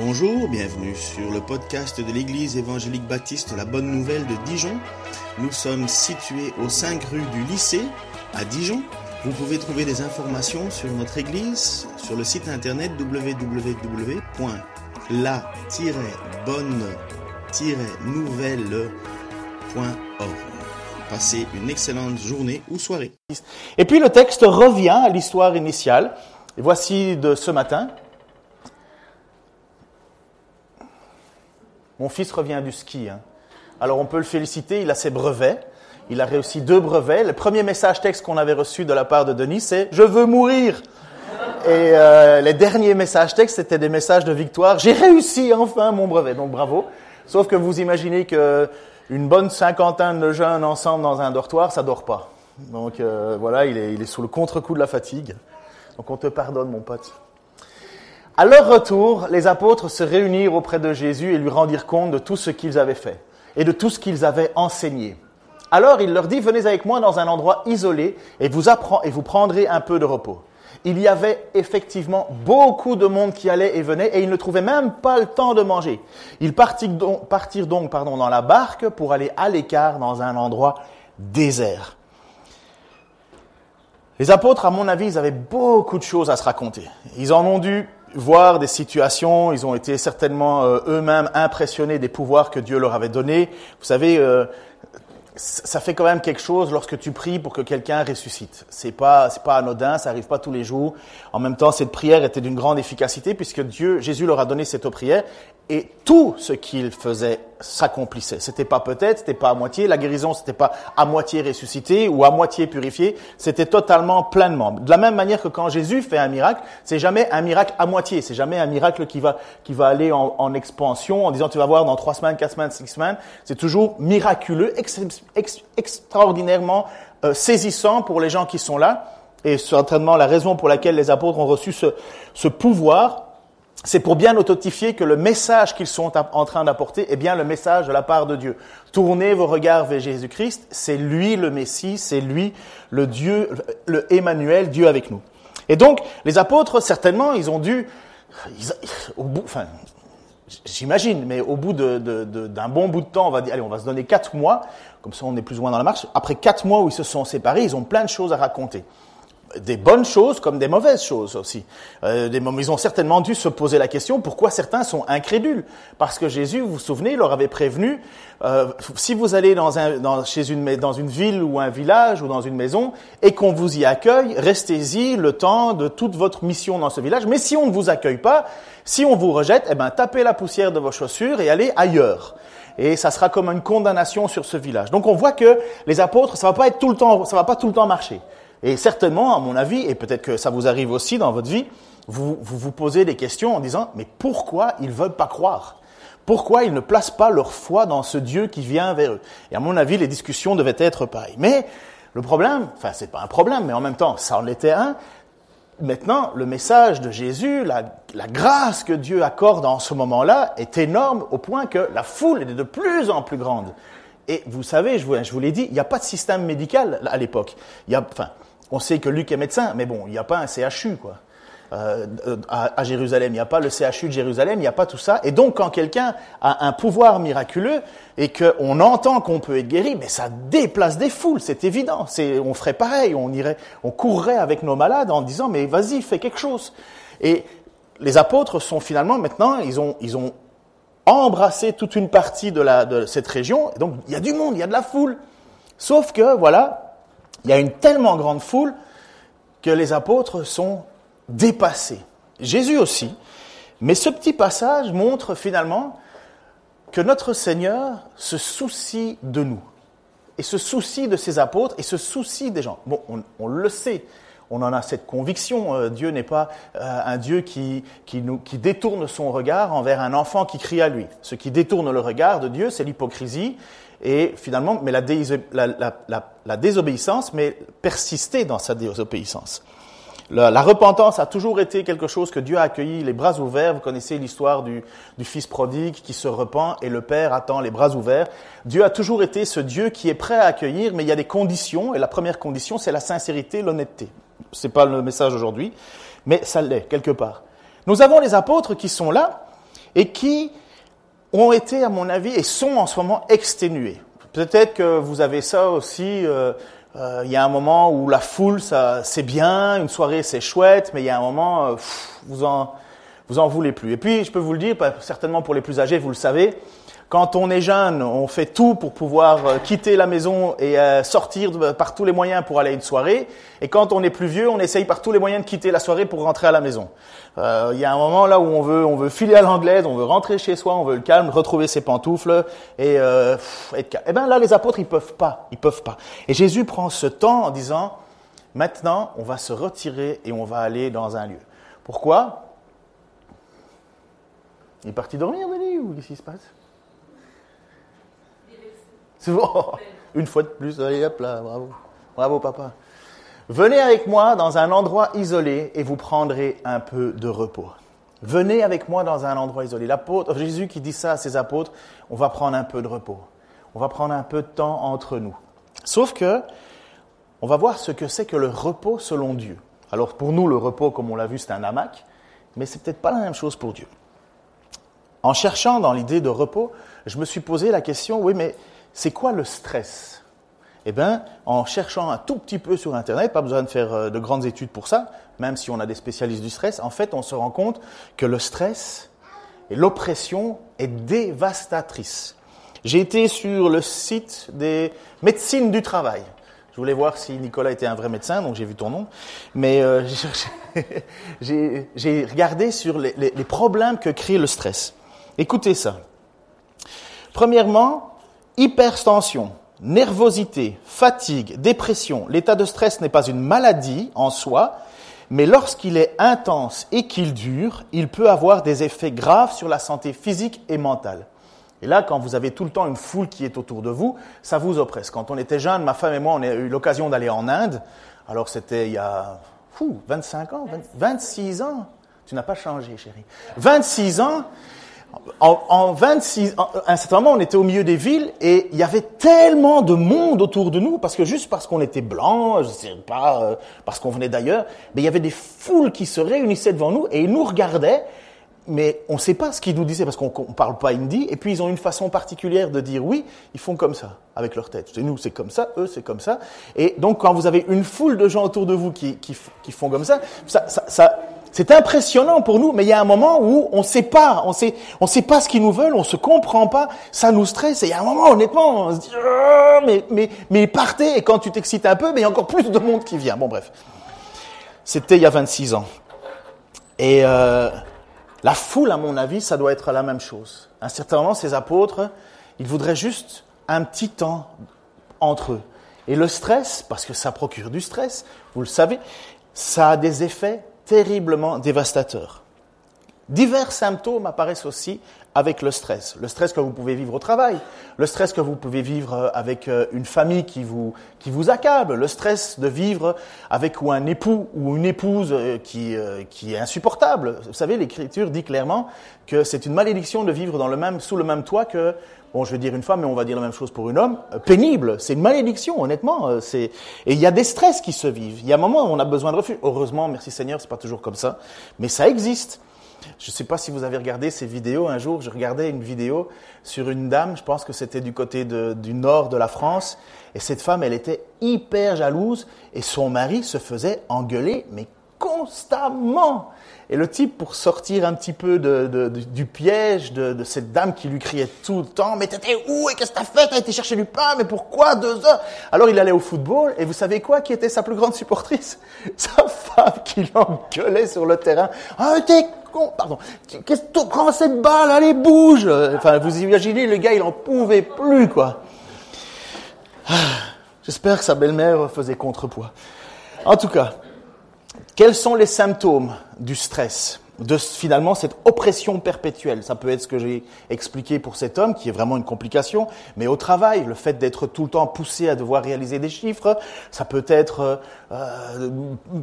Bonjour, bienvenue sur le podcast de l'Église évangélique baptiste La Bonne Nouvelle de Dijon. Nous sommes situés aux 5 rue du lycée à Dijon. Vous pouvez trouver des informations sur notre Église sur le site internet www.la-bonne-nouvelle.org. Passez une excellente journée ou soirée. Et puis le texte revient à l'histoire initiale. Et voici de ce matin. Mon fils revient du ski. Hein. Alors on peut le féliciter, il a ses brevets. Il a réussi deux brevets. Le premier message texte qu'on avait reçu de la part de Denis, c'est ⁇ Je veux mourir !⁇ Et euh, les derniers messages textes, c'était des messages de victoire. J'ai réussi enfin mon brevet, donc bravo. Sauf que vous imaginez que une bonne cinquantaine de jeunes ensemble dans un dortoir, ça dort pas. Donc euh, voilà, il est, il est sous le contre-coup de la fatigue. Donc on te pardonne, mon pote. À leur retour, les apôtres se réunirent auprès de Jésus et lui rendirent compte de tout ce qu'ils avaient fait et de tout ce qu'ils avaient enseigné. Alors il leur dit, venez avec moi dans un endroit isolé et vous, prendrez un peu de repos. Il y avait effectivement beaucoup de monde qui allait et venait et ils ne trouvaient même pas le temps de manger. Ils partirent donc, dans la barque pour aller à l'écart dans un endroit désert. Les apôtres, à mon avis, ils avaient beaucoup de choses à se raconter. Ils en ont dû voir des situations, ils ont été certainement euh, eux-mêmes impressionnés des pouvoirs que Dieu leur avait donnés. Vous savez, euh, ça fait quand même quelque chose lorsque tu pries pour que quelqu'un ressuscite. C'est pas, c'est pas anodin, ça arrive pas tous les jours. En même temps, cette prière était d'une grande efficacité puisque Dieu, Jésus leur a donné cette prière et tout ce qu'il faisait s'accomplissait. C'était pas peut-être, c'était pas à moitié. La guérison, c'était pas à moitié ressuscité ou à moitié purifié. C'était totalement, pleinement. De la même manière que quand Jésus fait un miracle, c'est jamais un miracle à moitié. C'est jamais un miracle qui va, qui va aller en, en, expansion en disant tu vas voir dans trois semaines, quatre semaines, six semaines. C'est toujours miraculeux, ex, ex, extraordinairement euh, saisissant pour les gens qui sont là. Et certainement la raison pour laquelle les apôtres ont reçu ce, ce pouvoir c'est pour bien authentifier que le message qu'ils sont en train d'apporter est bien le message de la part de Dieu. Tournez vos regards vers Jésus-Christ, c'est lui le Messie, c'est lui le Dieu, le Emmanuel, Dieu avec nous. Et donc, les apôtres, certainement, ils ont dû, au bout, enfin, j'imagine, mais au bout d'un bon bout de temps, on va dire, allez, on va se donner quatre mois, comme ça on est plus ou moins dans la marche. Après quatre mois où ils se sont séparés, ils ont plein de choses à raconter des bonnes choses comme des mauvaises choses aussi. Euh, ils ont certainement dû se poser la question pourquoi certains sont incrédules? Parce que Jésus, vous vous souvenez, leur avait prévenu, euh, si vous allez dans, un, dans, chez une, dans une ville ou un village ou dans une maison et qu'on vous y accueille, restez-y le temps de toute votre mission dans ce village. Mais si on ne vous accueille pas, si on vous rejette, eh ben, tapez la poussière de vos chaussures et allez ailleurs et ça sera comme une condamnation sur ce village. Donc on voit que les apôtres, ça va pas être tout le temps, ça va pas tout le temps marcher. Et certainement, à mon avis, et peut-être que ça vous arrive aussi dans votre vie, vous, vous posez des questions en disant, mais pourquoi ils veulent pas croire? Pourquoi ils ne placent pas leur foi dans ce Dieu qui vient vers eux? Et à mon avis, les discussions devaient être pareilles. Mais le problème, enfin c'est pas un problème, mais en même temps, ça en était un. Maintenant, le message de Jésus, la, grâce que Dieu accorde en ce moment-là est énorme au point que la foule est de plus en plus grande. Et vous savez, je vous, je vous l'ai dit, il n'y a pas de système médical à l'époque. Il y a, enfin, on sait que Luc est médecin, mais bon, il n'y a pas un CHU, quoi. Euh, à, Jérusalem, il n'y a pas le CHU de Jérusalem, il n'y a pas tout ça. Et donc, quand quelqu'un a un pouvoir miraculeux et qu'on entend qu'on peut être guéri, mais ça déplace des foules, c'est évident. C'est, on ferait pareil, on irait, on courrait avec nos malades en disant, mais vas-y, fais quelque chose. Et les apôtres sont finalement maintenant, ils ont, ils ont embrassé toute une partie de, la, de cette région. Donc, il y a du monde, il y a de la foule. Sauf que, voilà, il y a une tellement grande foule que les apôtres sont dépassés. Jésus aussi. Mais ce petit passage montre finalement que notre Seigneur se soucie de nous, et se soucie de ses apôtres, et se soucie des gens. Bon, on, le sait, on en a cette conviction. Euh, Dieu n'est pas euh, un Dieu qui, qui, détourne son regard envers un enfant qui crie à lui. Ce qui détourne le regard de Dieu, c'est l'hypocrisie et finalement, mais la, désobéissance, mais persister dans sa désobéissance. La, repentance a toujours été quelque chose que Dieu a accueilli les bras ouverts. Vous connaissez l'histoire du, du, fils prodigue qui se repent et le père attend les bras ouverts. Dieu a toujours été ce Dieu qui est prêt à accueillir, mais il y a des conditions. Et la première condition, c'est la sincérité, l'honnêteté. C'est pas le message aujourd'hui, mais ça l'est quelque part. Nous avons les apôtres qui sont là et qui ont été, à mon avis, et sont en ce moment exténués. Peut-être que vous avez ça aussi. Euh, euh, il y a un moment où la foule, ça, c'est bien, une soirée, c'est chouette, mais il y a un moment, euh, vous en, vous en voulez plus. Et puis, je peux vous le dire, certainement pour les plus âgés, vous le savez, quand on est jeune, on fait tout pour pouvoir euh, quitter la maison et euh, sortir par tous les moyens pour aller à une soirée. Et quand on est plus vieux, on essaye par tous les moyens de quitter la soirée pour rentrer à la maison. Euh, il y a un moment là où on veut, on veut filer à l'anglaise, on veut rentrer chez soi, on veut le calme, retrouver ses pantoufles et euh, être calme. Eh ben là, les apôtres, ils peuvent pas, ils peuvent pas. Et Jésus prend ce temps en disant maintenant, on va se retirer et on va aller dans un lieu. Pourquoi? Il est parti dormir, Denis, ou qu'est-ce qui se passe? Une fois de plus, allez hop là, bravo. Bravo papa. Venez avec moi dans un endroit isolé et vous prendrez un peu de repos. Venez avec moi dans un endroit isolé. L'apôtre, Jésus qui dit ça à ses apôtres, on va prendre un peu de repos. On va prendre un peu de temps entre nous. Sauf que, on va voir ce que c'est que le repos selon Dieu. Alors pour nous, le repos, comme on l'a vu, c'est un hamac, mais c'est peut-être pas la même chose pour Dieu. En cherchant dans l'idée de repos, je me suis posé la question, oui, mais c'est quoi le stress? Eh bien, en cherchant un tout petit peu sur Internet, pas besoin de faire euh, de grandes études pour ça, même si on a des spécialistes du stress, en fait, on se rend compte que le stress et l'oppression est dévastatrice. J'ai été sur le site des médecines du travail. Je voulais voir si Nicolas était un vrai médecin, donc j'ai vu ton nom. Mais euh, j'ai regardé sur les, les problèmes que crée le stress. Écoutez ça. Premièrement, hypertension, nervosité, fatigue, dépression, l'état de stress n'est pas une maladie en soi, mais lorsqu'il est intense et qu'il dure, il peut avoir des effets graves sur la santé physique et mentale. Et là, quand vous avez tout le temps une foule qui est autour de vous, ça vous oppresse. Quand on était jeunes, ma femme et moi, on a eu l'occasion d'aller en Inde. Alors c'était il y a fou, 25 ans, 26 ans. Tu n'as pas changé, chérie. 26 ans. En, en 26, à un certain moment, on était au milieu des villes et il y avait tellement de monde autour de nous parce que juste parce qu'on était blanc, je sais pas, euh, parce qu'on venait d'ailleurs, mais il y avait des foules qui se réunissaient devant nous et ils nous regardaient, mais on ne sait pas ce qu'ils nous disaient parce qu'on ne parle pas hindi et puis ils ont une façon particulière de dire oui, ils font comme ça avec leur tête. C'est nous, c'est comme ça, eux, c'est comme ça. Et donc quand vous avez une foule de gens autour de vous qui, qui, qui font comme ça, ça, ça, ça c'est impressionnant pour nous, mais il y a un moment où on ne sait pas, on sait, on sait pas ce qu'ils nous veulent, on se comprend pas, ça nous stresse. Et il y a un moment, honnêtement, on se dit, oh, mais, mais, mais partez. Et quand tu t'excites un peu, mais il y a encore plus de monde qui vient. Bon, bref. C'était il y a 26 ans. Et euh, la foule, à mon avis, ça doit être la même chose. À un certain moment, ces apôtres, ils voudraient juste un petit temps entre eux. Et le stress, parce que ça procure du stress, vous le savez, ça a des effets terriblement dévastateur. Divers symptômes apparaissent aussi avec le stress. Le stress que vous pouvez vivre au travail, le stress que vous pouvez vivre euh, avec euh, une famille qui vous, qui vous accable, le stress de vivre avec ou un époux ou une épouse euh, qui, qui est insupportable. Vous savez, l'Écriture dit clairement que c'est une malédiction de vivre dans le même, sous le même toit que bon, je vais dire une femme, mais on va dire la même chose pour un homme, pénible. C'est une malédiction, honnêtement. Et il y a des stress qui se vivent. Il y a un moment où on a besoin de refuge. Heureusement, merci Seigneur, c'est pas toujours comme ça, mais ça existe. Je ne sais pas si vous avez regardé ces vidéos. Un jour, je regardais une vidéo sur une dame, je pense que c'était du côté du nord de la France, et cette femme, elle était hyper jalouse, et son mari se faisait engueuler, mais constamment. Et le type, pour sortir un petit peu du piège de, cette dame qui lui criait tout le temps, mais t'étais où et qu'est-ce que t'as fait? T'as été chercher du pain, mais pourquoi deux heures? Alors il allait au football, et vous savez quoi Qui était sa plus grande supportrice? Sa femme qui l'engueulait sur le terrain. Ah, t'es con Pardon. Qu'est-ce que tu prends cette balle Allez, bouge Enfin, vous imaginez, le gars, il en pouvait plus, quoi. Ah, j'espère que sa belle-mère faisait contrepoids. En tout cas, quels sont les symptômes du stress? De finalement cette oppression perpétuelle. Ça peut être ce que j'ai expliqué pour cet homme, qui est vraiment une complication, mais au travail, le fait d'être tout le temps poussé à devoir réaliser des chiffres, ça peut être, euh,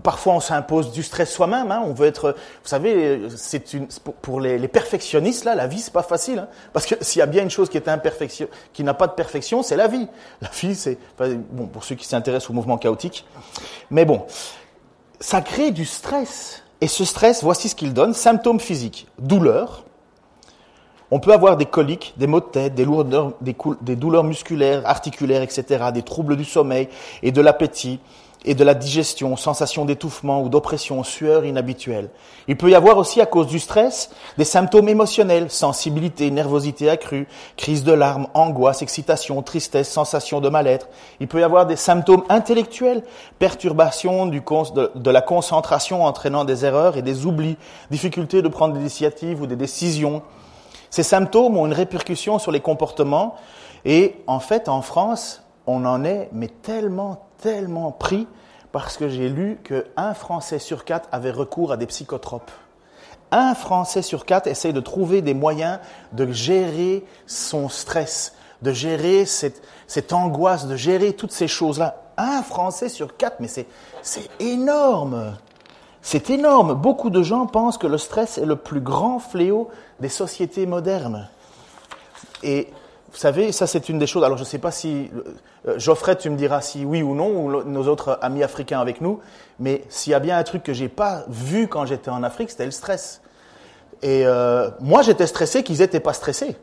parfois on s'impose du stress soi-même, hein, on veut être, vous savez, c'est une, pour les, les, perfectionnistes, là, la vie, c'est pas facile, hein, parce que s'il y a bien une chose qui est imperfection, qui n'a pas de perfection, c'est la vie. La vie, c'est, bon, pour ceux qui s'intéressent au mouvement chaotique, mais bon, ça crée du stress. Et ce stress, voici ce qu'il donne. Symptômes physiques. Douleur, On peut avoir des coliques, des maux de tête, des, lourdeurs, des, des douleurs musculaires, articulaires, etc., des troubles du sommeil et de l'appétit, et de la digestion, sensation d'étouffement ou d'oppression, sueur inhabituelle. Il peut y avoir aussi, à cause du stress, des symptômes émotionnels, sensibilité, nervosité accrue, crise de larmes, angoisse, excitation, tristesse, sensation de mal-être. Il peut y avoir des symptômes intellectuels, perturbation de la concentration entraînant des erreurs et des oublis, difficulté de prendre des initiatives ou des décisions. Ces symptômes ont une répercussion sur les comportements et en fait, en France, on en est mais tellement, tellement pris parce que j'ai lu qu'un Français sur quatre avait recours à des psychotropes. Un Français sur quatre essaye de trouver des moyens de gérer son stress, de gérer cette, cette angoisse, de gérer toutes ces choses-là. Un Français sur quatre, mais c'est, c'est énorme. C'est énorme. Beaucoup de gens pensent que le stress est le plus grand fléau des sociétés modernes. Et vous savez, ça c'est une des choses. Alors je ne sais pas si euh, Geoffrey, tu me diras si oui ou non, ou nos autres amis africains avec nous. Mais s'il y a bien un truc que j'ai pas vu quand j'étais en Afrique, c'était le stress. Et euh, moi, j'étais stressé, qu'ils n'étaient pas stressés.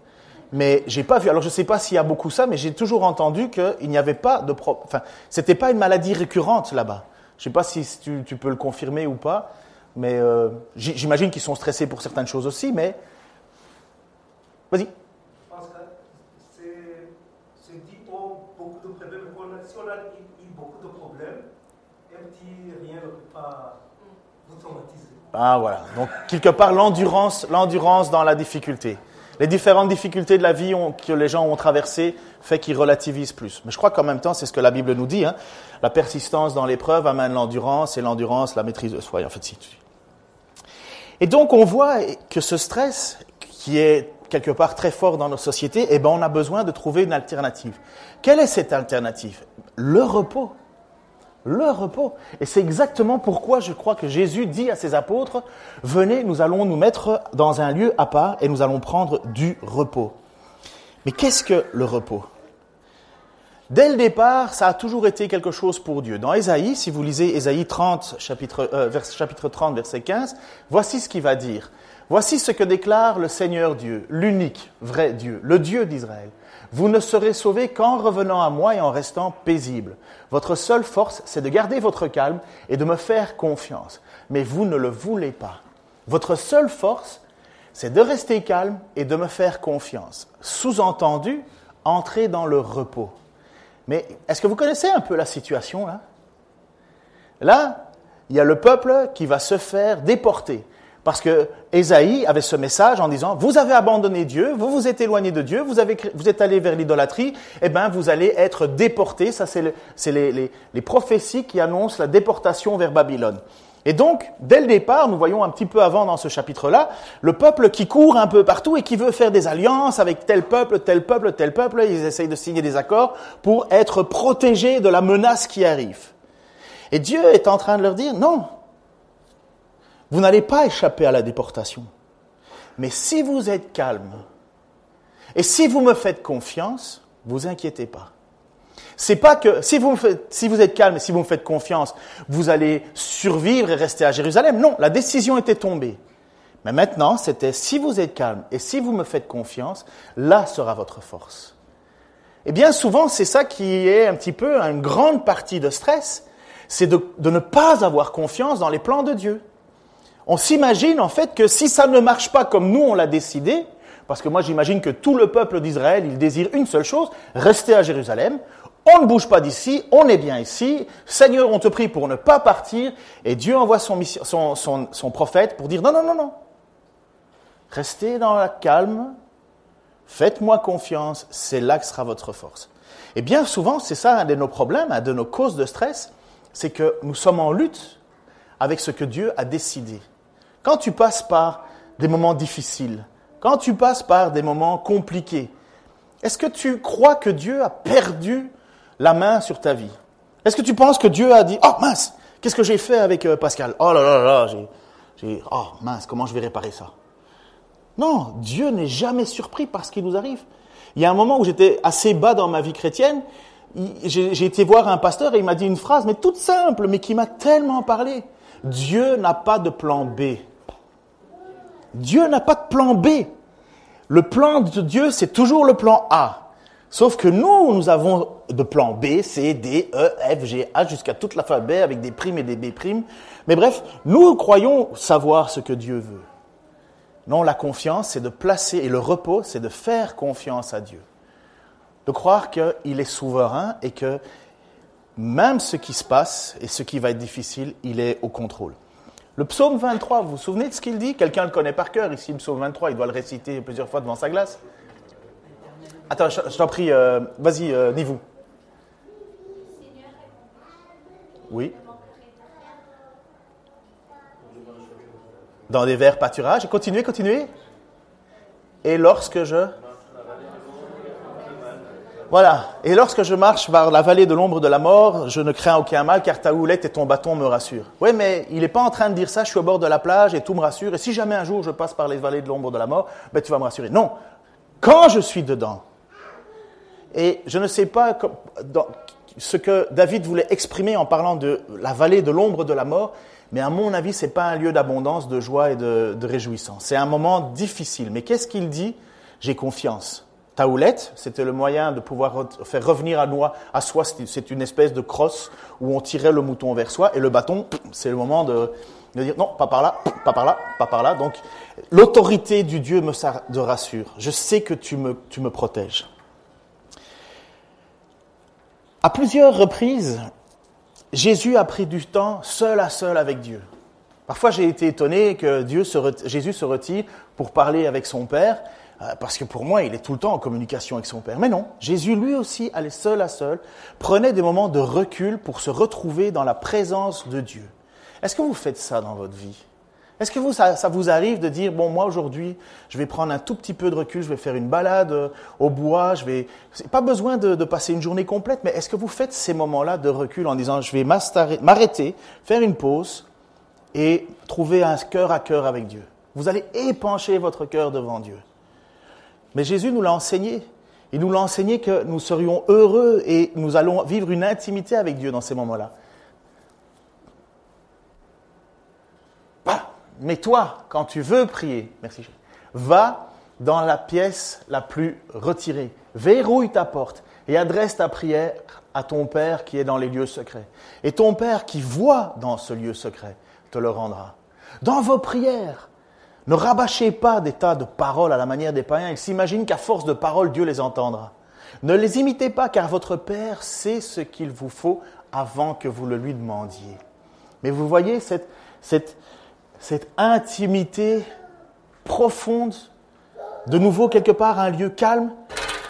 Mais j'ai pas vu. Alors je sais pas s'il y a beaucoup ça, mais j'ai toujours entendu qu'il n'y avait pas de problème. Enfin, c'était pas une maladie récurrente là-bas. Je sais pas si tu, peux le confirmer ou pas, mais euh, j'imagine qu'ils sont stressés pour certaines choses aussi. Mais vas-y. Ah voilà. Donc quelque part l'endurance, l'endurance dans la difficulté. Les différentes difficultés de la vie que les gens ont traversées fait qu'ils relativisent plus. Mais je crois qu'en même temps, c'est ce que la Bible nous dit. Hein. La persistance dans l'épreuve amène l'endurance et l'endurance la maîtrise de soi. En fait, si. Et donc on voit que ce stress, qui est quelque part très fort dans nos sociétés, eh ben on a besoin de trouver une alternative. Quelle est cette alternative? Le repos le repos. Et c'est exactement pourquoi je crois que Jésus dit à ses apôtres, venez, nous allons nous mettre dans un lieu à part et nous allons prendre du repos. Mais qu'est-ce que le repos? Dès le départ, ça a toujours été quelque chose pour Dieu. Dans Ésaïe, si vous lisez Ésaïe 30, chapitre, euh, chapitre 30, verset 15, voici ce qu'il va dire. Voici ce que déclare le Seigneur Dieu, l'unique vrai Dieu, le Dieu d'Israël. Vous ne serez sauvés qu'en revenant à moi et en restant paisible. Votre seule force, c'est de garder votre calme et de me faire confiance. Mais vous ne le voulez pas. Votre seule force, c'est de rester calme et de me faire confiance. Sous-entendu, entrer dans le repos. Mais est-ce que vous connaissez un peu la situation là? Là, il y a le peuple qui va se faire déporter. Parce que Ésaïe avait ce message en disant, vous avez abandonné Dieu, vous vous êtes éloigné de Dieu, vous, êtes allé vers l'idolâtrie, eh bien vous allez être déportés. Ça, c'est les, prophéties qui annoncent la déportation vers Babylone. Et donc, dès le départ, nous voyons un petit peu avant dans ce chapitre-là, le peuple qui court un peu partout et qui veut faire des alliances avec tel peuple, tel peuple, tel peuple. Ils essayent de signer des accords pour être protégés de la menace qui arrive. Et Dieu est en train de leur dire, non, vous n'allez pas échapper à la déportation. Mais si vous êtes calme et si vous me faites confiance, vous inquiétez pas. C'est pas que si vous, êtes calme et si vous me faites confiance, vous allez survivre et rester à Jérusalem. Non, la décision était tombée. Mais maintenant, c'était si vous êtes calme et si vous me faites confiance, là sera votre force. Et bien souvent, c'est ça qui est un petit peu une grande partie de stress, c'est de ne pas avoir confiance dans les plans de Dieu. On s'imagine en fait que si ça ne marche pas comme nous on l'a décidé, parce que moi j'imagine que tout le peuple d'Israël, il désire une seule chose, rester à Jérusalem, on ne bouge pas d'ici, on est bien ici, Seigneur, on te prie pour ne pas partir, et Dieu envoie son, prophète pour dire non, non, non, non, restez dans la calme, faites-moi confiance, c'est là que sera votre force. Et bien souvent, c'est ça un de nos problèmes, un de nos causes de stress, c'est que nous sommes en lutte avec ce que Dieu a décidé. Quand tu passes par des moments difficiles, quand tu passes par des moments compliqués, est-ce que tu crois que Dieu a perdu la main sur ta vie Est-ce que tu penses que Dieu a dit Oh mince, qu'est-ce que j'ai fait avec euh, Pascal? Oh là là là, j'ai, oh mince, comment je vais réparer ça? Non, Dieu n'est jamais surpris par ce qui nous arrive. Il y a un moment où j'étais assez bas dans ma vie chrétienne, j'ai été voir un pasteur et il m'a dit une phrase, mais toute simple, mais qui m'a tellement parlé. Dieu n'a pas de plan B. Dieu n'a pas de plan B. Le plan de Dieu, c'est toujours le plan A. Sauf que nous, nous avons de plan B, C, D, E, F, G, H, jusqu'à toute l'alphabet avec des primes et des B primes. Mais bref, nous croyons savoir ce que Dieu veut. Non, la confiance, c'est de placer, et le repos, c'est de faire confiance à Dieu. De croire qu'il est souverain et que même ce qui se passe et ce qui va être difficile, il est au contrôle. Le psaume 23, vous vous souvenez de ce qu'il dit? Quelqu'un le connaît par cœur ici, le psaume 23, il doit le réciter plusieurs fois devant sa glace. Attends, je, t'en prie, euh, vas-y, euh, vous Oui. Dans des verts pâturages. Continuez, continuez. Et lorsque je... Voilà. Et lorsque je marche vers la vallée de l'ombre de la mort, je ne crains aucun mal, car ta houlette et ton bâton me rassurent. Oui, mais il n'est pas en train de dire ça, je suis au bord de la plage et tout me rassure, et si jamais un jour je passe par les vallées de l'ombre de la mort, ben, tu vas me rassurer. Non. Quand je suis dedans, et je ne sais pas ce que David voulait exprimer en parlant de la vallée de l'ombre de la mort, mais à mon avis, ce n'est pas un lieu d'abondance, de joie et de, réjouissance. C'est un moment difficile. Mais qu'est-ce qu'il dit J'ai confiance. Taoulette, c'était le moyen de pouvoir faire revenir à, à soi, c'est une espèce de crosse où on tirait le mouton vers soi, et le bâton, c'est le moment de, dire non, pas par là, pas par là, pas par là. Donc l'autorité du Dieu me rassure. Je sais que tu me protèges. À plusieurs reprises, Jésus a pris du temps seul à seul avec Dieu. Parfois, j'ai été étonné que Dieu Jésus se retire pour parler avec son Père, euh, parce que pour moi, il est tout le temps en communication avec son Père. Mais non, Jésus lui aussi allait seul à seul, prenait des moments de recul pour se retrouver dans la présence de Dieu. Est-ce que vous faites ça dans votre vie? Est-ce que vous, ça, vous arrive de dire, bon, moi aujourd'hui, je vais prendre un tout petit peu de recul, je vais faire une balade euh, au bois, je vais... Pas besoin de, de passer une journée complète, mais est-ce que vous faites ces moments-là de recul en disant, je vais m'arrêter, faire une pause et trouver un cœur à cœur avec Dieu? Vous allez épancher votre cœur devant Dieu. Mais Jésus nous l'a enseigné. Il nous l'a enseigné que nous serions heureux et nous allons vivre une intimité avec Dieu dans ces moments-là. Mais toi, quand tu veux prier, merci, va dans la pièce la plus retirée, verrouille ta porte et adresse ta prière à ton Père qui est dans les lieux secrets. Et ton Père qui voit dans ce lieu secret te le rendra. Dans vos prières, ne rabâchez pas des tas de paroles à la manière des païens. Ils s'imaginent qu'à force de paroles, Dieu les entendra. Ne les imitez pas, car votre Père sait ce qu'il vous faut avant que vous le lui demandiez. Mais vous voyez cette, cette, cette intimité profonde, de nouveau quelque part un lieu calme.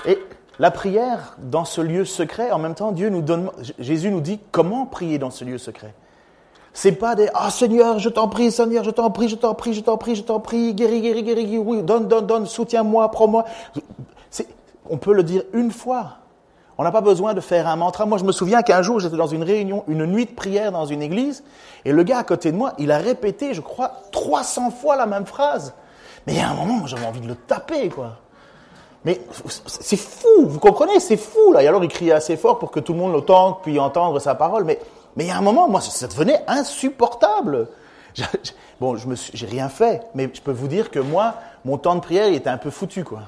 Et la prière dans ce lieu secret, en même temps, Dieu nous donne, Jésus nous dit comment prier dans ce lieu secret. C'est pas des Ah Seigneur, je t'en prie, Seigneur, je t'en prie, je t'en prie, je t'en prie, je t'en prie, guéris, guéris, guéris, oui, donne, donne, donne, soutiens-moi, prends-moi. On peut le dire une fois. On n'a pas besoin de faire un mantra. Moi, je me souviens qu'un jour, j'étais dans une réunion, une nuit de prière dans une église, et le gars à côté de moi, il a répété, je crois, 300 fois la même phrase. Mais il y a un moment, j'avais envie de le taper, quoi. Mais c'est fou, vous comprenez, c'est fou, là. Et alors, il criait assez fort pour que tout le monde l'entende, puis entendre sa parole. Mais mais il y a un moment, moi, ça devenait insupportable. bon, je me j'ai rien fait, mais je peux vous dire que moi, mon temps de prière, il était un peu foutu, quoi.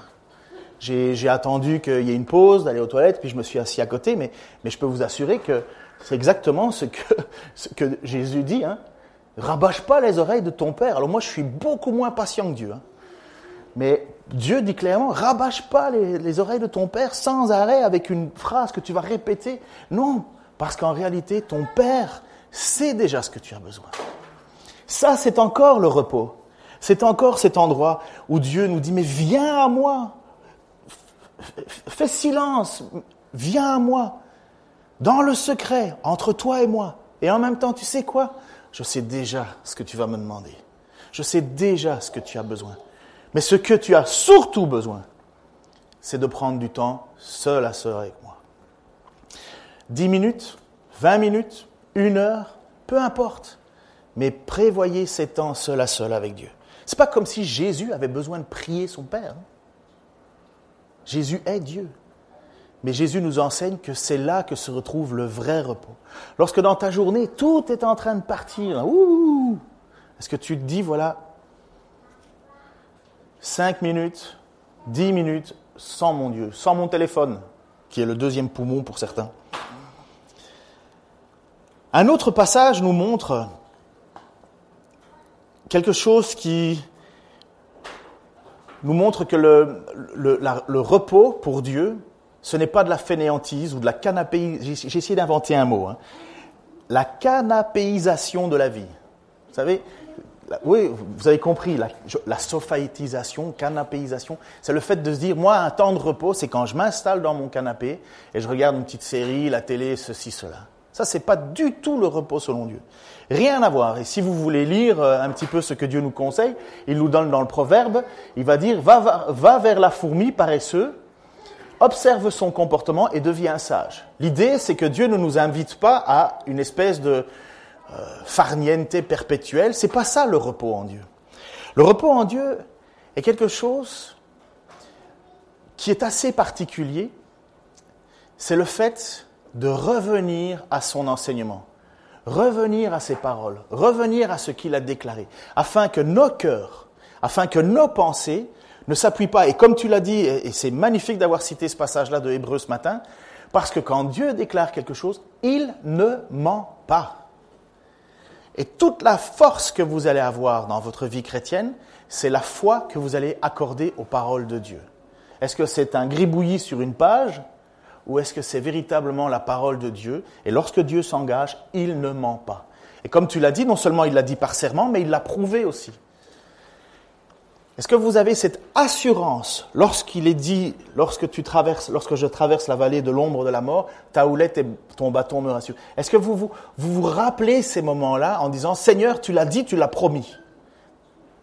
J'ai attendu qu'il y ait une pause, d'aller aux toilettes, puis je me suis assis à côté, mais, je peux vous assurer que c'est exactement ce que, ce que Jésus dit. Hein. Rabâche pas les oreilles de ton Père. Alors moi, je suis beaucoup moins patient que Dieu. Hein. Mais Dieu dit clairement, rabâche pas les, les, oreilles de ton Père sans arrêt avec une phrase que tu vas répéter. Non, parce qu'en réalité, ton Père sait déjà ce que tu as besoin. Ça, c'est encore le repos. C'est encore cet endroit où Dieu nous dit, mais viens à moi. Fais silence. Viens à moi. Dans le secret, entre toi et moi. Et en même temps, tu sais quoi? Je sais déjà ce que tu vas me demander. Je sais déjà ce que tu as besoin. Mais ce que tu as surtout besoin, c'est de prendre du temps seul à seul avec moi. 10 minutes, 20 minutes, une heure, peu importe. Mais prévoyez ces temps seul à seul avec Dieu. C'est pas comme si Jésus avait besoin de prier son Père. Hein. Jésus est Dieu. Mais Jésus nous enseigne que c'est là que se retrouve le vrai repos. Lorsque dans ta journée, tout est en train de partir, est-ce que tu te dis, voilà, cinq minutes 10 minutes sans mon Dieu, sans mon téléphone, qui est le deuxième poumon pour certains. Un autre passage nous montre quelque chose qui nous montre que le, repos pour Dieu, ce n'est pas de la fainéantise ou de la canapéisation. J'ai essayé d'inventer un mot. Hein. La canapéisation de la vie. Vous savez, oui, vous avez compris, la, la sophaïtisation, canapéisation, c'est le fait de se dire, moi, un temps de repos, c'est quand je m'installe dans mon canapé et je regarde une petite série, la télé, ceci, cela. Ça, c'est pas du tout le repos selon Dieu. Rien à voir. Et si vous voulez lire euh, un petit peu ce que Dieu nous conseille, il nous donne dans le proverbe, il va dire, va, vers la fourmi paresseux, observe son comportement et deviens sage. L'idée, c'est que Dieu ne nous invite pas à une espèce de euh, farniente perpétuelle. C'est pas ça le repos en Dieu. Le repos en Dieu est quelque chose qui est assez particulier. C'est le fait de revenir à son enseignement, revenir à ses paroles, revenir à ce qu'il a déclaré, afin que nos cœurs, afin que nos pensées ne s'appuient pas. Et comme tu l'as dit, et c'est magnifique d'avoir cité ce passage-là de Hébreu ce matin, parce que quand Dieu déclare quelque chose, il ne ment pas. Et toute la force que vous allez avoir dans votre vie chrétienne, c'est la foi que vous allez accorder aux paroles de Dieu. Est-ce que c'est un gribouillis sur une page ou est-ce que c'est véritablement la parole de Dieu? Et lorsque Dieu s'engage, il ne ment pas. Et comme tu l'as dit, non seulement il l'a dit par serment, mais il l'a prouvé aussi. Est-ce que vous avez cette assurance lorsqu'il est dit, lorsque tu traverses, lorsque je traverse la vallée de l'ombre de la mort, ta houlette et ton bâton me rassurent? Est-ce que vous vous, vous vous rappelez ces moments-là en disant, Seigneur, tu l'as dit, tu l'as promis?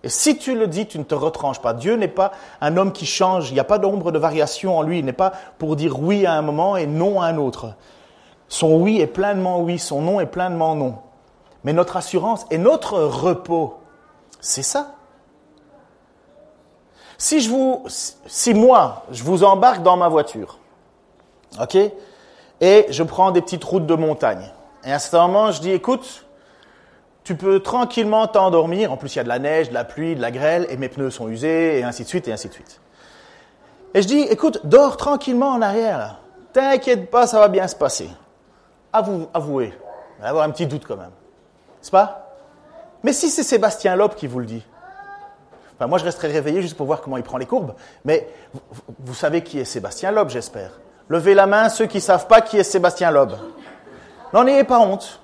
Et si tu le dis, tu ne te retranches pas. Dieu n'est pas un homme qui change, il n'y a pas d'ombre de variation en lui, il n'est pas pour dire oui à un moment et non à un autre. Son oui est pleinement oui, son non est pleinement non. Mais notre assurance et notre repos, c'est ça. Si je vous, si moi, je vous embarque dans ma voiture, ok, et je prends des petites routes de montagne, et à ce moment, je dis, écoute, tu peux tranquillement t'endormir. En plus, il y a de la neige, de la pluie, de la grêle, et mes pneus sont usés, et ainsi de suite, et ainsi de suite. Et je dis, écoute, dors tranquillement en arrière. T'inquiète pas, ça va bien se passer. Avou, avouez, va avoir un petit doute quand même. N'est-ce pas? Mais si c'est Sébastien Loeb qui vous le dit, enfin, moi je resterai réveillé juste pour voir comment il prend les courbes, mais vous, vous savez qui est Sébastien Loeb, j'espère. Levez la main ceux qui ne savent pas qui est Sébastien Loeb. N'en ayez pas honte.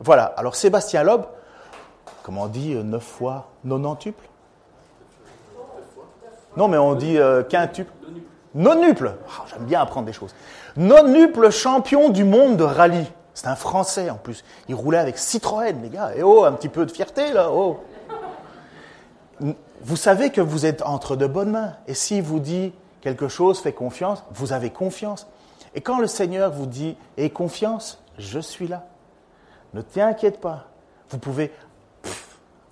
Voilà. Alors Sébastien Loeb, comment on dit, euh, neuf fois nonantuple? Non, mais on dit euh, quintuple. Nonuple. Ah, j'aime bien apprendre des choses. Nonuple champion du monde de rallye. C'est un Français en plus. Il roulait avec Citroën, les gars. Et oh, un petit peu de fierté là. Oh. Vous savez que vous êtes entre de bonnes mains. Et s'il vous dit quelque chose, fais confiance, vous avez confiance. Et quand le Seigneur vous dit aie confiance, je suis là. Ne t'inquiète pas. Vous pouvez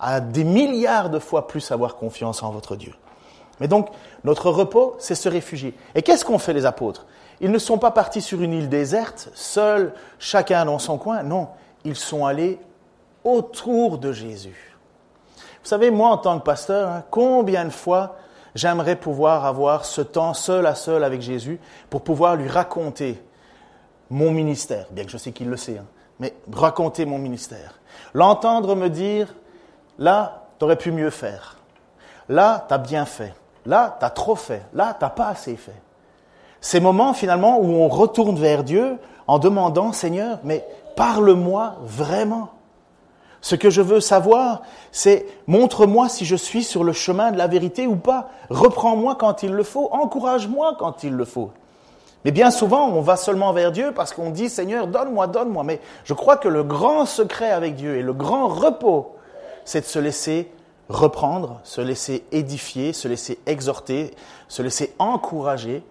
à des milliards de fois plus avoir confiance en votre Dieu. Mais donc, notre repos, c'est se réfugier. Et qu'est-ce qu'ont fait les apôtres? Ils ne sont pas partis sur une île déserte, seuls, chacun dans son coin. Non, ils sont allés autour de Jésus. Vous savez, moi, en tant que pasteur, hein, combien de fois j'aimerais pouvoir avoir ce temps seul à seul avec Jésus pour pouvoir lui raconter mon ministère, bien que je sais qu'il le sait. Hein mais raconter mon ministère. L'entendre me dire, là, tu aurais pu mieux faire. Là, tu as bien fait. Là, tu as trop fait. Là, tu pas assez fait. Ces moments, finalement, où on retourne vers Dieu en demandant, Seigneur, mais parle-moi vraiment. Ce que je veux savoir, c'est montre-moi si je suis sur le chemin de la vérité ou pas. Reprends-moi quand il le faut. Encourage-moi quand il le faut. Mais bien souvent, on va seulement vers Dieu parce qu'on dit Seigneur, donne-moi, donne-moi. Mais je crois que le grand secret avec Dieu et le grand repos, c'est de se laisser reprendre, se laisser édifier, se laisser exhorter, se laisser encourager.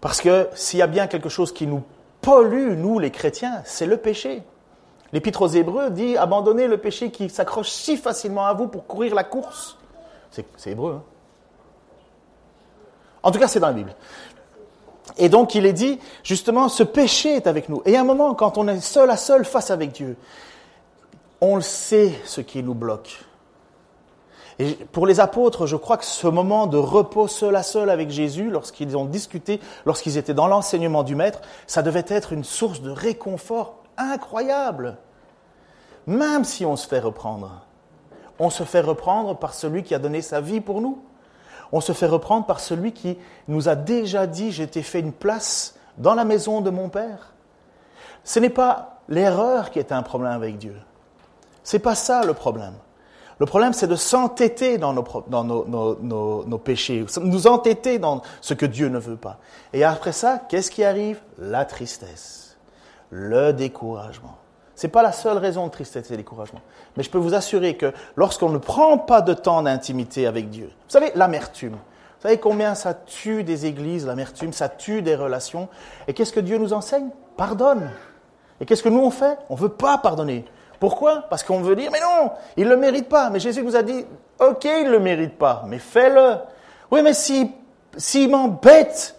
Parce que s'il y a bien quelque chose qui nous pollue, nous les chrétiens, c'est le péché. L'Épître aux Hébreux dit abandonnez le péché qui s'accroche si facilement à vous pour courir la course. C'est hébreu. Hein en tout cas, c'est dans la Bible. Et donc il est dit, justement, ce péché est avec nous. Et à un moment, quand on est seul à seul face avec Dieu, on le sait ce qui nous bloque. Et pour les apôtres, je crois que ce moment de repos seul à seul avec Jésus, lorsqu'ils ont discuté, lorsqu'ils étaient dans l'enseignement du Maître, ça devait être une source de réconfort incroyable. Même si on se fait reprendre. On se fait reprendre par celui qui a donné sa vie pour nous. On se fait reprendre par celui qui nous a déjà dit, j'ai été fait une place dans la maison de mon Père. Ce n'est pas l'erreur qui est un problème avec Dieu. C'est pas ça le problème. Le problème, c'est de s'entêter dans, nos, dans péchés, nous entêter dans ce que Dieu ne veut pas. Et après ça, qu'est-ce qui arrive? La tristesse, le découragement. Ce n'est pas la seule raison de tristesse et découragement. Mais je peux vous assurer que lorsqu'on ne prend pas de temps d'intimité avec Dieu, vous savez, l'amertume, vous savez combien ça tue des églises, l'amertume, ça tue des relations. Et qu'est-ce que Dieu nous enseigne? Pardonne. Et qu'est-ce que nous on fait? On ne veut pas pardonner. Pourquoi? Parce qu'on veut dire, mais non, il ne le mérite pas. Mais Jésus nous a dit, ok, il ne le mérite pas, mais fais-le. Oui, mais s'il si, m'embête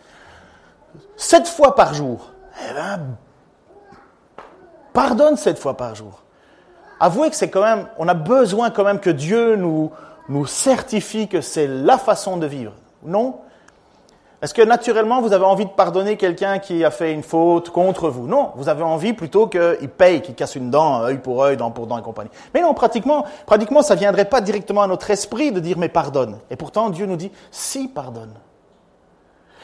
sept fois par jour, eh ben, pardonne sept fois par jour. Avouez que c'est quand même, on a besoin quand même que Dieu nous, nous certifie que c'est la façon de vivre. Non? Est-ce que naturellement, vous avez envie de pardonner quelqu'un qui a fait une faute contre vous? Non, vous avez envie plutôt qu'il paye, qu'il casse une dent, œil pour œil, dent pour dent et compagnie. Mais non, pratiquement, pratiquement, ça viendrait pas directement à notre esprit de dire mais pardonne. Et pourtant, Dieu nous dit si pardonne.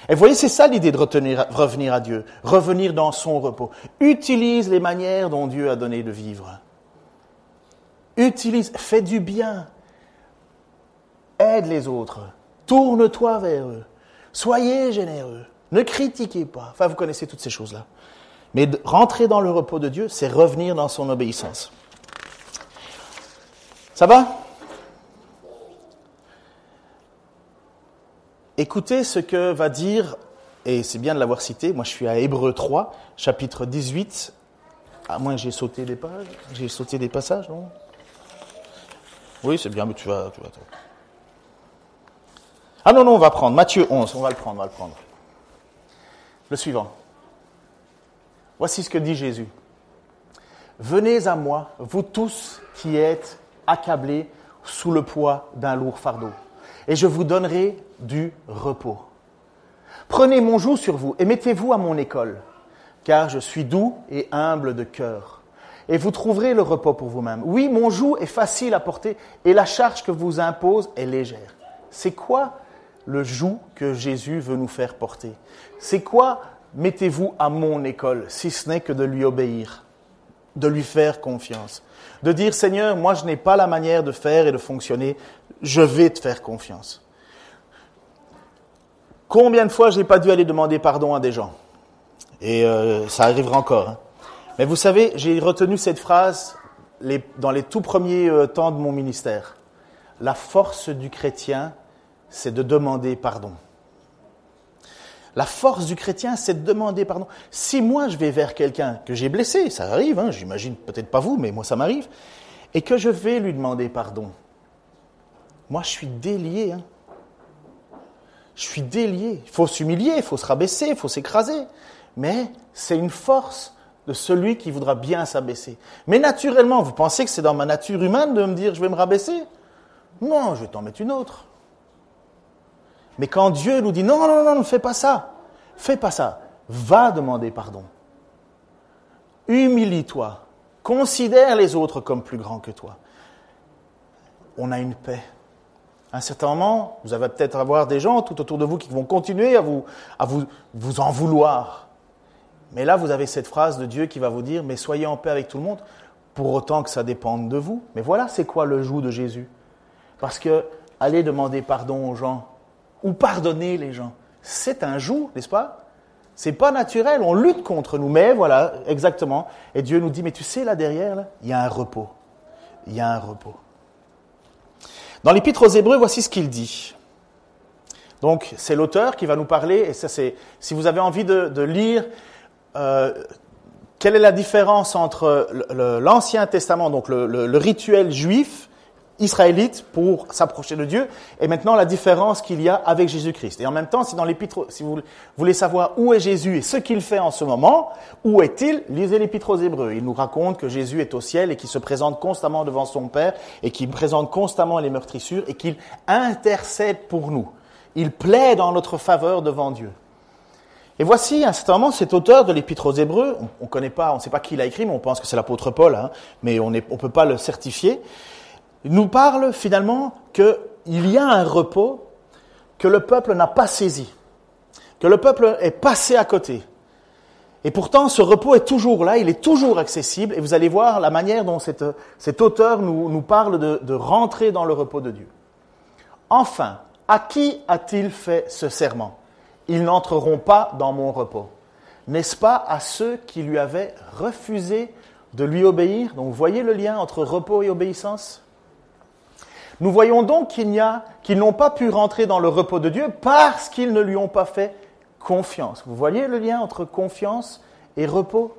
Et vous voyez, c'est ça l'idée de revenir à Dieu, revenir dans son repos. Utilise les manières dont Dieu a donné de vivre. Utilise, fais du bien. Aide les autres. Tourne-toi vers eux. Soyez généreux. Ne critiquez pas. Enfin, vous connaissez toutes ces choses-là. Mais rentrer dans le repos de Dieu, c'est revenir dans son obéissance. Ça va? Écoutez ce que va dire, et c'est bien de l'avoir cité, moi je suis à Hébreu 3, chapitre 18, à moins j'ai sauté des pages, j'ai sauté des passages, non? Oui, c'est bien, mais tu vas... Tu vas ah non, non, on va prendre. Matthieu 11, on va le prendre, on va le prendre. Le suivant. Voici ce que dit Jésus. Venez à moi, vous tous qui êtes accablés sous le poids d'un lourd fardeau, et je vous donnerai du repos. Prenez mon joug sur vous et mettez-vous à mon école, car je suis doux et humble de cœur, et vous trouverez le repos pour vous-même. Oui, mon joug est facile à porter, et la charge que vous impose est légère. C'est quoi le joug que Jésus veut nous faire porter? C'est quoi mettez-vous à mon école, si ce n'est que de lui obéir, de lui faire confiance, de dire Seigneur, moi je n'ai pas la manière de faire et de fonctionner, je vais te faire confiance. Combien de fois je n'ai pas dû aller demander pardon à des gens? Et euh, ça arrivera encore. Hein. Mais vous savez, j'ai retenu cette phrase dans les tout premiers euh, temps de mon ministère. La force du chrétien, c'est de demander pardon. La force du chrétien, c'est de demander pardon. Si moi je vais vers quelqu'un que j'ai blessé, ça arrive, hein, j'imagine peut-être pas vous, mais moi ça m'arrive, et que je vais lui demander pardon, moi je suis délié. Hein. Je suis délié. Il faut s'humilier, il faut se rabaisser, il faut s'écraser. Mais c'est une force de celui qui voudra bien s'abaisser. Mais naturellement, vous pensez que c'est dans ma nature humaine de me dire je vais me rabaisser? Non, je vais t'en mettre une autre. Mais quand Dieu nous dit non, non, non, ne fais pas ça, fais pas ça, va demander pardon. Humilie-toi. Considère les autres comme plus grands que toi. On a une paix. À un certain moment, vous allez peut-être avoir des gens tout autour de vous qui vont continuer à vous, à vous, vous en vouloir. Mais là, vous avez cette phrase de Dieu qui va vous dire, mais soyez en paix avec tout le monde, pour autant que ça dépende de vous. Mais voilà, c'est quoi le joug de Jésus? Parce que allez demander pardon aux gens ou pardonner les gens. C'est un joug, n'est-ce pas? C'est pas naturel, on lutte contre nous, mais voilà, exactement. Et Dieu nous dit, mais tu sais, là derrière, il y a un repos. Il y a un repos. Dans l'Épître aux Hébreux, voici ce qu'il dit. Donc, c'est l'auteur qui va nous parler, et ça, c'est, si vous avez envie de, lire, euh, quelle est la différence entre l'Ancien Testament, donc le, rituel juif, israélites pour s'approcher de Dieu, et maintenant la différence qu'il y a avec Jésus-Christ. Et en même temps, si dans l'épître, si vous voulez savoir où est Jésus et ce qu'il fait en ce moment, où est-il, lisez l'épître aux Hébreux. Il nous raconte que Jésus est au ciel et qu'il se présente constamment devant son Père et qu'il présente constamment les meurtrissures et qu'il intercède pour nous. Il plaide en notre faveur devant Dieu. Et voici, à moment, cet auteur de l'Épître aux Hébreux, on ne connaît pas, on ne sait pas qui l'a écrit, mais on pense que c'est l'apôtre Paul, hein, mais on ne on peut pas le certifier. Il nous parle finalement qu'il y a un repos que le peuple n'a pas saisi, que le peuple est passé à côté. Et pourtant, ce repos est toujours là, il est toujours accessible, et vous allez voir la manière dont cet, auteur nous, nous parle de, de rentrer dans le repos de Dieu. Enfin, à qui a-t-il fait ce serment? Ils n'entreront pas dans mon repos. N'est-ce pas à ceux qui lui avaient refusé de lui obéir? Donc, vous voyez le lien entre repos et obéissance? Nous voyons donc qu'ils n'ont pas pu rentrer dans le repos de Dieu parce qu'ils ne lui ont pas fait confiance. Vous voyez le lien entre confiance et repos?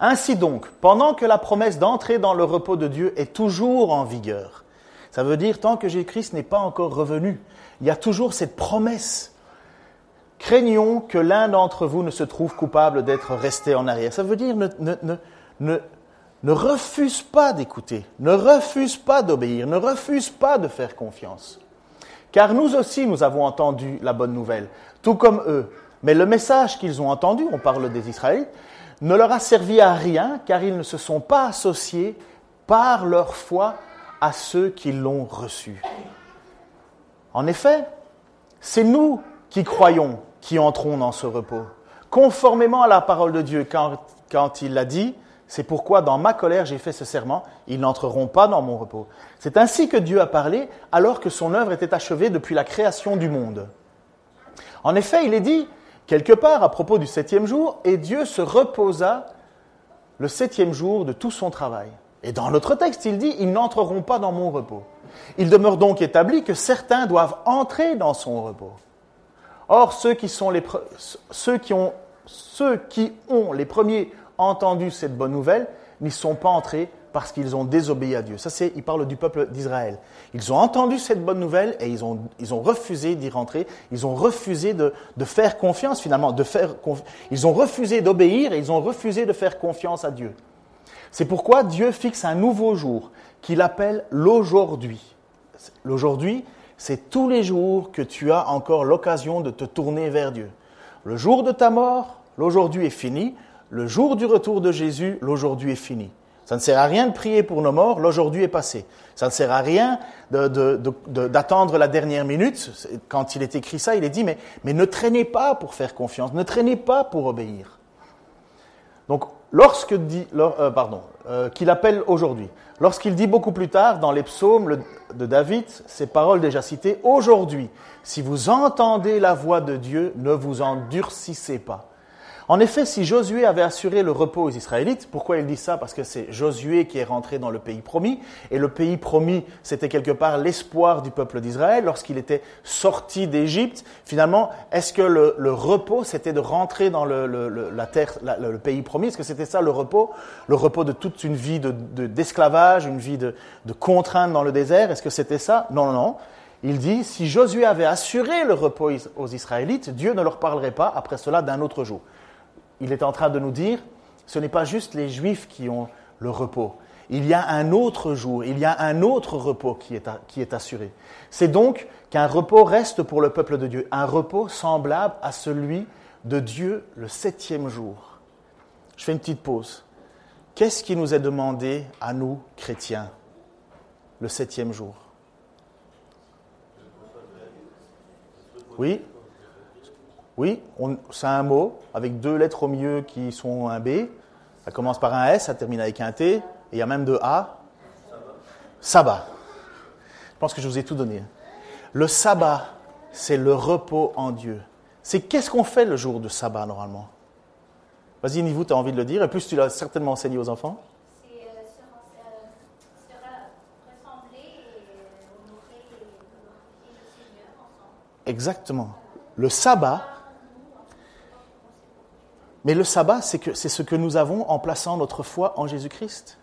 Ainsi donc, pendant que la promesse d'entrer dans le repos de Dieu est toujours en vigueur, ça veut dire tant que Jésus-Christ n'est pas encore revenu, il y a toujours cette promesse. Craignons que l'un d'entre vous ne se trouve coupable d'être resté en arrière. Ça veut dire ne, ne, ne, ne ne refuse pas d'écouter, ne refuse pas d'obéir, ne refuse pas de faire confiance. Car nous aussi, nous avons entendu la bonne nouvelle, tout comme eux. Mais le message qu'ils ont entendu, on parle des Israélites, ne leur a servi à rien car ils ne se sont pas associés par leur foi à ceux qui l'ont reçu. En effet, c'est nous qui croyons qui entrons dans ce repos, conformément à la parole de Dieu quand, quand il l'a dit, c'est pourquoi dans ma colère j'ai fait ce serment, ils n'entreront pas dans mon repos. C'est ainsi que Dieu a parlé alors que son œuvre était achevée depuis la création du monde. En effet, il est dit quelque part à propos du septième jour, et Dieu se reposa le septième jour de tout son travail. Et dans notre texte, il dit, ils n'entreront pas dans mon repos. Il demeure donc établi que certains doivent entrer dans son repos. Or, ceux qui, sont les, ceux ont, ceux qui ont les premiers entendu cette bonne nouvelle n'y sont pas entrés parce qu'ils ont désobéi à Dieu. Ça, c'est, il parle du peuple d'Israël. Ils ont entendu cette bonne nouvelle et ils ont, ils ont refusé d'y rentrer. Ils ont refusé de, de faire confiance, finalement. De faire ils ont refusé d'obéir et ils ont refusé de faire confiance à Dieu. C'est pourquoi Dieu fixe un nouveau jour qu'il appelle l'aujourd'hui. L'aujourd'hui, c'est tous les jours que tu as encore l'occasion de te tourner vers Dieu. Le jour de ta mort, l'aujourd'hui est fini le jour du retour de Jésus, l'aujourd'hui est fini. Ça ne sert à rien de prier pour nos morts, l'aujourd'hui est passé. Ça ne sert à rien d'attendre la dernière minute. Quand il est écrit ça, il est dit, mais, ne traînez pas pour faire confiance, ne traînez pas pour obéir. Donc, lorsque dit, euh, euh, qu'il appelle aujourd'hui, lorsqu'il dit beaucoup plus tard dans les psaumes de David, ces paroles déjà citées, aujourd'hui, si vous entendez la voix de Dieu, ne vous endurcissez pas. En effet, si Josué avait assuré le repos aux Israélites, pourquoi il dit ça? Parce que c'est Josué qui est rentré dans le pays promis, et le pays promis, c'était quelque part l'espoir du peuple d'Israël lorsqu'il était sorti d'Égypte. Finalement, est-ce que le, repos, c'était de rentrer dans le, la terre, le pays promis? Est-ce que c'était ça le repos? Le repos de toute une vie d'esclavage, une vie de, de contrainte dans le désert? Est-ce que c'était ça? Non, non, non. Il dit, si Josué avait assuré le repos aux Israélites, Dieu ne leur parlerait pas après cela d'un autre jour il est en train de nous dire, ce n'est pas juste les Juifs qui ont le repos. Il y a un autre jour, il y a un autre repos qui est, assuré. C'est donc qu'un repos reste pour le peuple de Dieu, un repos semblable à celui de Dieu le septième jour. Je fais une petite pause. Qu'est-ce qui nous est demandé à nous, chrétiens, le septième jour? Oui? Oui, c'est un mot avec deux lettres au milieu qui sont un B. Ça commence par un S, ça termine avec un T, et il y a même deux A. Sabbat. Je pense que je vous ai tout donné. Le sabbat, c'est le repos en Dieu. C'est qu'est-ce qu'on fait le jour de sabbat normalement? Vas-y, Nivou, tu as envie de le dire, et plus tu l'as certainement enseigné aux enfants. Le Seigneur ensemble. Exactement. Le sabbat, mais le sabbat, c'est ce que nous avons en plaçant notre foi en Jésus-Christ.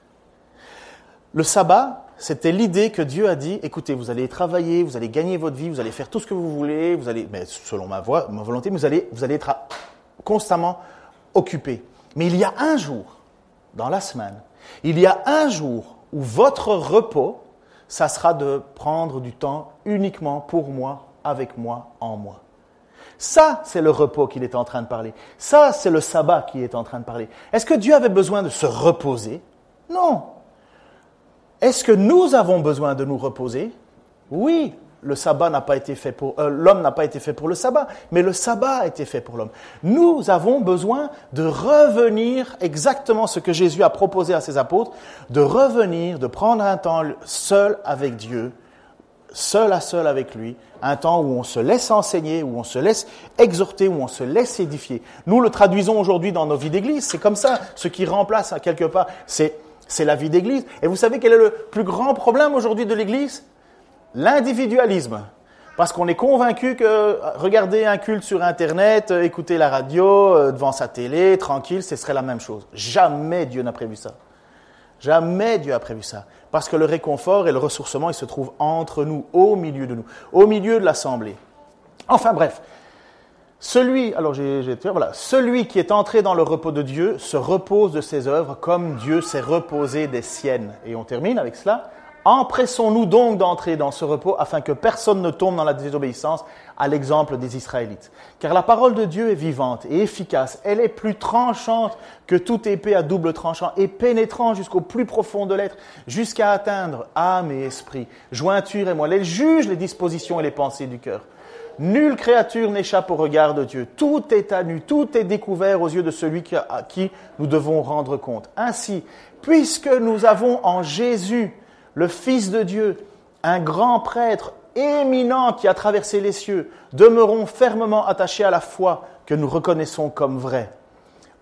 Le sabbat, c'était l'idée que Dieu a dit, écoutez, vous allez travailler, vous allez gagner votre vie, vous allez faire tout ce que vous voulez, vous allez, mais selon ma ma volonté, vous allez, vous allez être constamment occupé. Mais il y a un jour dans la semaine, il y a un jour où votre repos, ça sera de prendre du temps uniquement pour moi, avec moi, en moi. Ça, c'est le repos qu'il est en train de parler. Ça, c'est le sabbat qui est en train de parler. Est-ce que Dieu avait besoin de se reposer? Non. Est-ce que nous avons besoin de nous reposer? Oui, le sabbat n'a pas été fait pour euh, l'homme n'a pas été fait pour le sabbat, mais le sabbat a été fait pour l'homme. Nous avons besoin de revenir exactement ce que Jésus a proposé à ses apôtres, de revenir, de prendre un temps seul avec Dieu, seul à seul avec lui, un temps où on se laisse enseigner, où on se laisse exhorter, où on se laisse édifier. Nous le traduisons aujourd'hui dans nos vies d'église, c'est comme ça, ce qui remplace à quelque part, c'est c'est la vie d'église. Et vous savez quel est le plus grand problème aujourd'hui de l'église? L'individualisme. Parce qu'on est convaincu que regarder un culte sur Internet, euh, écouter la radio, euh, devant sa télé, tranquille, ce serait la même chose. Jamais Dieu n'a prévu ça. Jamais Dieu a prévu ça. Parce que le réconfort et le ressourcement, ils se trouvent entre nous, au milieu de nous, au milieu de l'assemblée. Enfin bref, celui, alors j'ai, voilà, celui qui est entré dans le repos de Dieu se repose de ses œuvres comme Dieu s'est reposé des siennes. Et on termine avec cela. Empressons-nous donc d'entrer dans ce repos afin que personne ne tombe dans la désobéissance à l'exemple des Israélites. Car la parole de Dieu est vivante et efficace. Elle est plus tranchante que toute épée à double tranchant et pénétrant jusqu'au plus profond de l'être, jusqu'à atteindre âme et esprit, jointure et moelle. Elle juge les dispositions et les pensées du cœur. Nulle créature n'échappe au regard de Dieu. Tout est à nu, tout est découvert aux yeux de celui à qui nous devons rendre compte. Ainsi, puisque nous avons en Jésus le Fils de Dieu, un grand prêtre éminent qui a traversé les cieux, demeurons fermement attachés à la foi que nous reconnaissons comme vraie.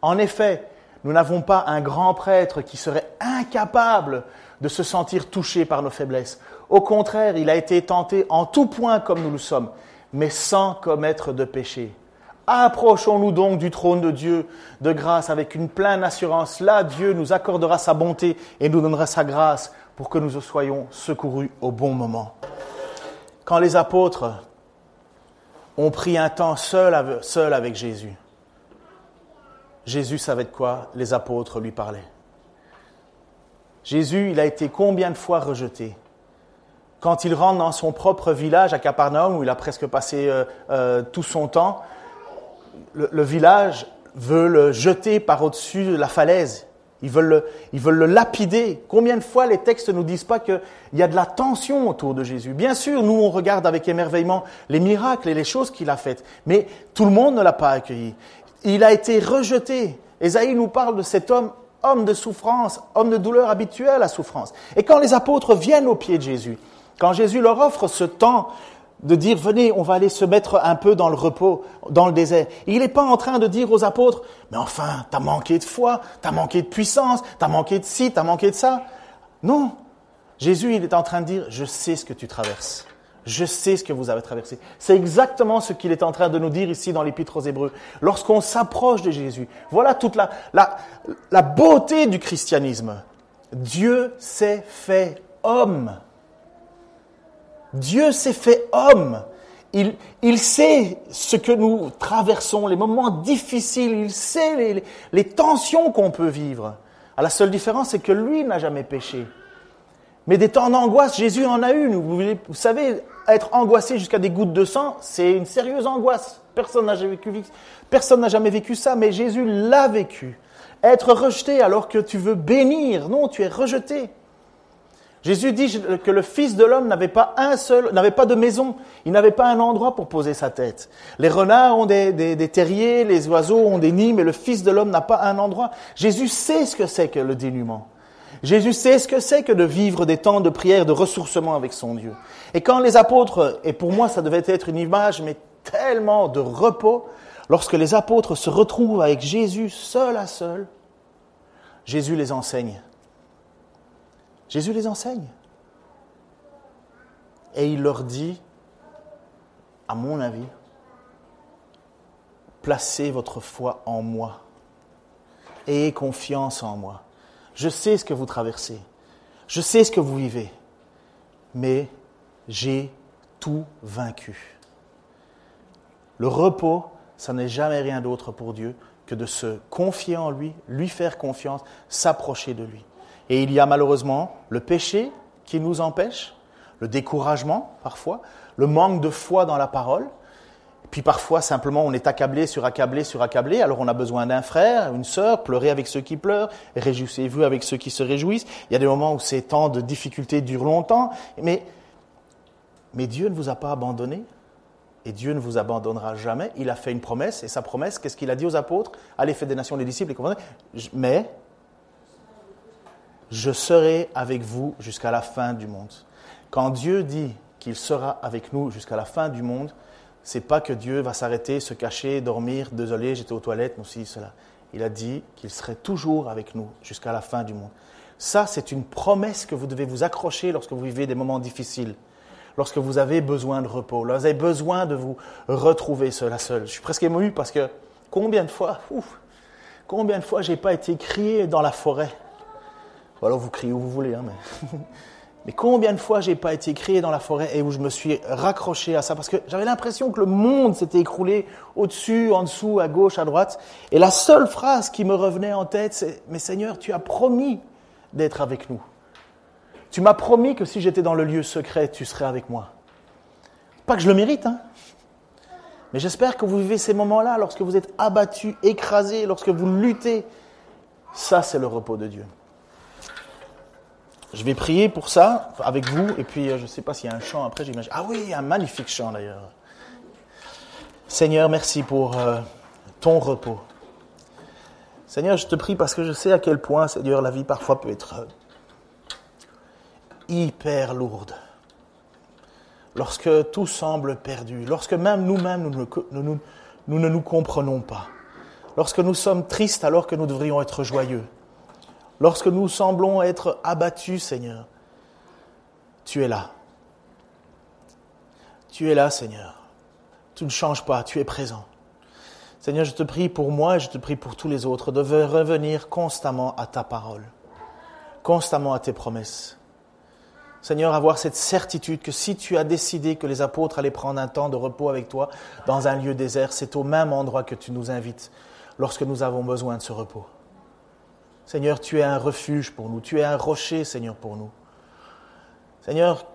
En effet, nous n'avons pas un grand prêtre qui serait incapable de se sentir touché par nos faiblesses. Au contraire, il a été tenté en tout point comme nous le sommes, mais sans commettre de péché. Approchons-nous donc du trône de Dieu de grâce avec une pleine assurance. Là, Dieu nous accordera sa bonté et nous donnera sa grâce pour que nous soyons secourus au bon moment. Quand les apôtres ont pris un temps seul avec, Jésus, Jésus savait de quoi les apôtres lui parlaient. Jésus, il a été combien de fois rejeté? Quand il rentre dans son propre village à Capernaum, où il a presque passé euh, euh, tout son temps, le village veut le jeter par au-dessus de la falaise. Ils veulent, le, ils veulent le lapider. Combien de fois les textes ne nous disent pas qu'il y a de la tension autour de Jésus? Bien sûr, nous, on regarde avec émerveillement les miracles et les choses qu'il a faites, mais tout le monde ne l'a pas accueilli. Il a été rejeté. Esaïe nous parle de cet homme, homme de souffrance, homme de douleur habituel à souffrance. Et quand les apôtres viennent au pied de Jésus, quand Jésus leur offre ce temps de dire venez, on va aller se mettre un peu dans le repos, dans le désert. Il n'est pas en train de dire aux apôtres, mais enfin, t'as manqué de foi, t'as manqué de puissance, t'as manqué de ci, t'as manqué de ça. Non. Jésus, il est en train de dire, je sais ce que tu traverses. Je sais ce que vous avez traversé. C'est exactement ce qu'il est en train de nous dire ici dans l'Épître aux Hébreux. Lorsqu'on s'approche de Jésus, voilà toute la, la, la beauté du christianisme. Dieu s'est fait homme. Dieu s'est fait Il, il, sait ce que nous traversons, les moments difficiles, il sait les, tensions qu'on peut vivre. À la seule différence, c'est que lui n'a jamais péché. Mais des temps d'angoisse, Jésus en a eu. Vous, vous savez, être angoissé jusqu'à des gouttes de sang, c'est une sérieuse angoisse. Personne n'a jamais personne n'a jamais vécu ça, mais Jésus l'a vécu. Être rejeté alors que tu veux bénir, non, tu es rejeté. Jésus dit que le Fils de l'homme n'avait pas un seul, n'avait pas de maison, il n'avait pas un endroit pour poser sa tête. Les renards ont des, terriers, les oiseaux ont des nids, mais le Fils de l'homme n'a pas un endroit. Jésus sait ce que c'est que le dénuement. Jésus sait ce que c'est que de vivre des temps de prière, de ressourcement avec son Dieu. Et quand les apôtres, et pour moi ça devait être une image, mais tellement de repos, lorsque les apôtres se retrouvent avec Jésus seul à seul, Jésus les enseigne. Jésus les enseigne. Et il leur dit, à mon avis, placez votre foi en moi. Ayez confiance en moi. Je sais ce que vous traversez. Je sais ce que vous vivez. mais j'ai tout vaincu. Le repos, ça n'est jamais rien d'autre pour Dieu que de se confier en lui, lui faire confiance, s'approcher de lui. Et il y a malheureusement le péché qui nous empêche, le découragement parfois, le manque de foi dans la parole, puis parfois, simplement, on est accablé sur accablé sur accablé. Alors on a besoin d'un frère, une sœur, pleurer avec ceux qui pleurent, réjouissez-vous avec ceux qui se réjouissent. Il y a des moments où ces temps de difficulté durent longtemps, mais, mais Dieu ne vous a pas abandonné. Et Dieu ne vous abandonnera jamais. Il a fait une promesse, et sa promesse, qu'est-ce qu'il a dit aux apôtres? Allez, faites des nations des disciples et Mais je serai avec vous jusqu'à la fin du monde. Quand Dieu dit qu'il sera avec nous jusqu'à la fin du monde, c'est pas que Dieu va s'arrêter, se cacher, dormir, désolé, j'étais aux toilettes, aussi, cela. Il a dit qu'il serait toujours avec nous jusqu'à la fin du monde. Ça, c'est une promesse que vous devez vous accrocher lorsque vous vivez des moments difficiles, lorsque vous avez besoin de repos, lorsque vous avez besoin de vous retrouver cela seul. Je suis presque ému parce que combien de fois, ouf, combien de fois j'ai pas été crié dans la forêt. Ou alors vous criez où vous voulez, hein, mais combien de fois j'ai pas été crié dans la forêt et où je me suis raccroché à ça? Parce que j'avais l'impression que le monde s'était écroulé au-dessus, en dessous, à gauche, à droite. Et la seule phrase qui me revenait en tête, c'est Mais Seigneur, tu as promis d'être avec nous. Tu m'as promis que si j'étais dans le lieu secret, tu serais avec moi. Pas que je le mérite, hein. Mais j'espère que vous vivez ces moments-là lorsque vous êtes abattu, écrasé, lorsque vous luttez. Ça, c'est le repos de Dieu. Je vais prier pour ça avec vous, et puis euh, je ne sais pas s'il y a un chant après, j'imagine. Ah oui, un magnifique chant d'ailleurs. Seigneur, merci pour euh, ton repos. Seigneur, je te prie parce que je sais à quel point, Seigneur, la vie parfois peut être euh, hyper lourde. Lorsque tout semble perdu, lorsque même nous-mêmes, nous, ne nous comprenons pas. Lorsque nous sommes tristes alors que nous devrions être joyeux lorsque nous semblons être abattus, Seigneur, tu es là. Tu es là, Seigneur. Tu ne changes pas, tu es présent. Seigneur, je te prie pour moi et je te prie pour tous les autres de revenir constamment à ta parole, constamment à tes promesses. Seigneur, avoir cette certitude que si tu as décidé que les apôtres allaient prendre un temps de repos avec toi dans un lieu désert, c'est au même endroit que tu nous invites lorsque nous avons besoin de ce repos. Seigneur, tu es un refuge pour nous, tu es un rocher, Seigneur, pour nous. Seigneur,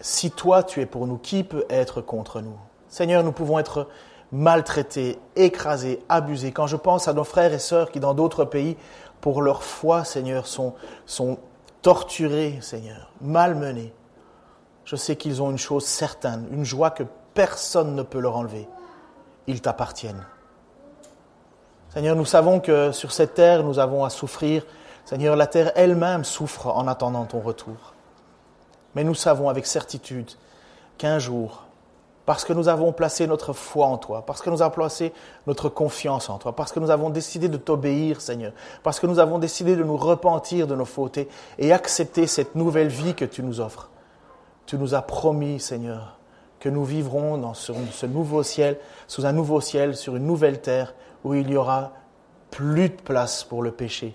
si toi tu es pour nous, qui peut être contre nous? Seigneur, nous pouvons être maltraités, écrasés, abusés. Quand je pense à nos frères et sœurs qui, dans d'autres pays, pour leur foi, Seigneur, sont, sont torturés, Seigneur, malmenés, je sais qu'ils ont une chose certaine, une joie que personne ne peut leur enlever. Ils t'appartiennent. Seigneur, nous savons que sur cette terre, nous avons à souffrir. Seigneur, la terre elle-même souffre en attendant ton retour. Mais nous savons avec certitude qu'un jour, parce que nous avons placé notre foi en toi, parce que nous avons placé notre confiance en toi, parce que nous avons décidé de t'obéir, Seigneur, parce que nous avons décidé de nous repentir de nos fautes et accepter cette nouvelle vie que tu nous offres. Tu nous as promis, Seigneur, que nous vivrons dans ce nouveau ciel, sous un nouveau ciel, sur une nouvelle terre, où il y aura plus de place pour le péché,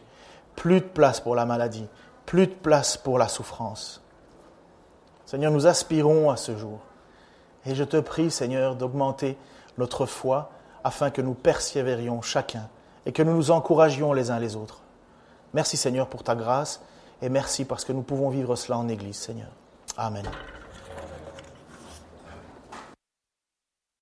plus de place pour la maladie, plus de place pour la souffrance. Seigneur, nous aspirons à ce jour. Et je te prie, Seigneur, d'augmenter notre foi afin que nous persévérions chacun et que nous nous encouragions les uns les autres. Merci, Seigneur, pour ta grâce et merci parce que nous pouvons vivre cela en Église, Seigneur. Amen.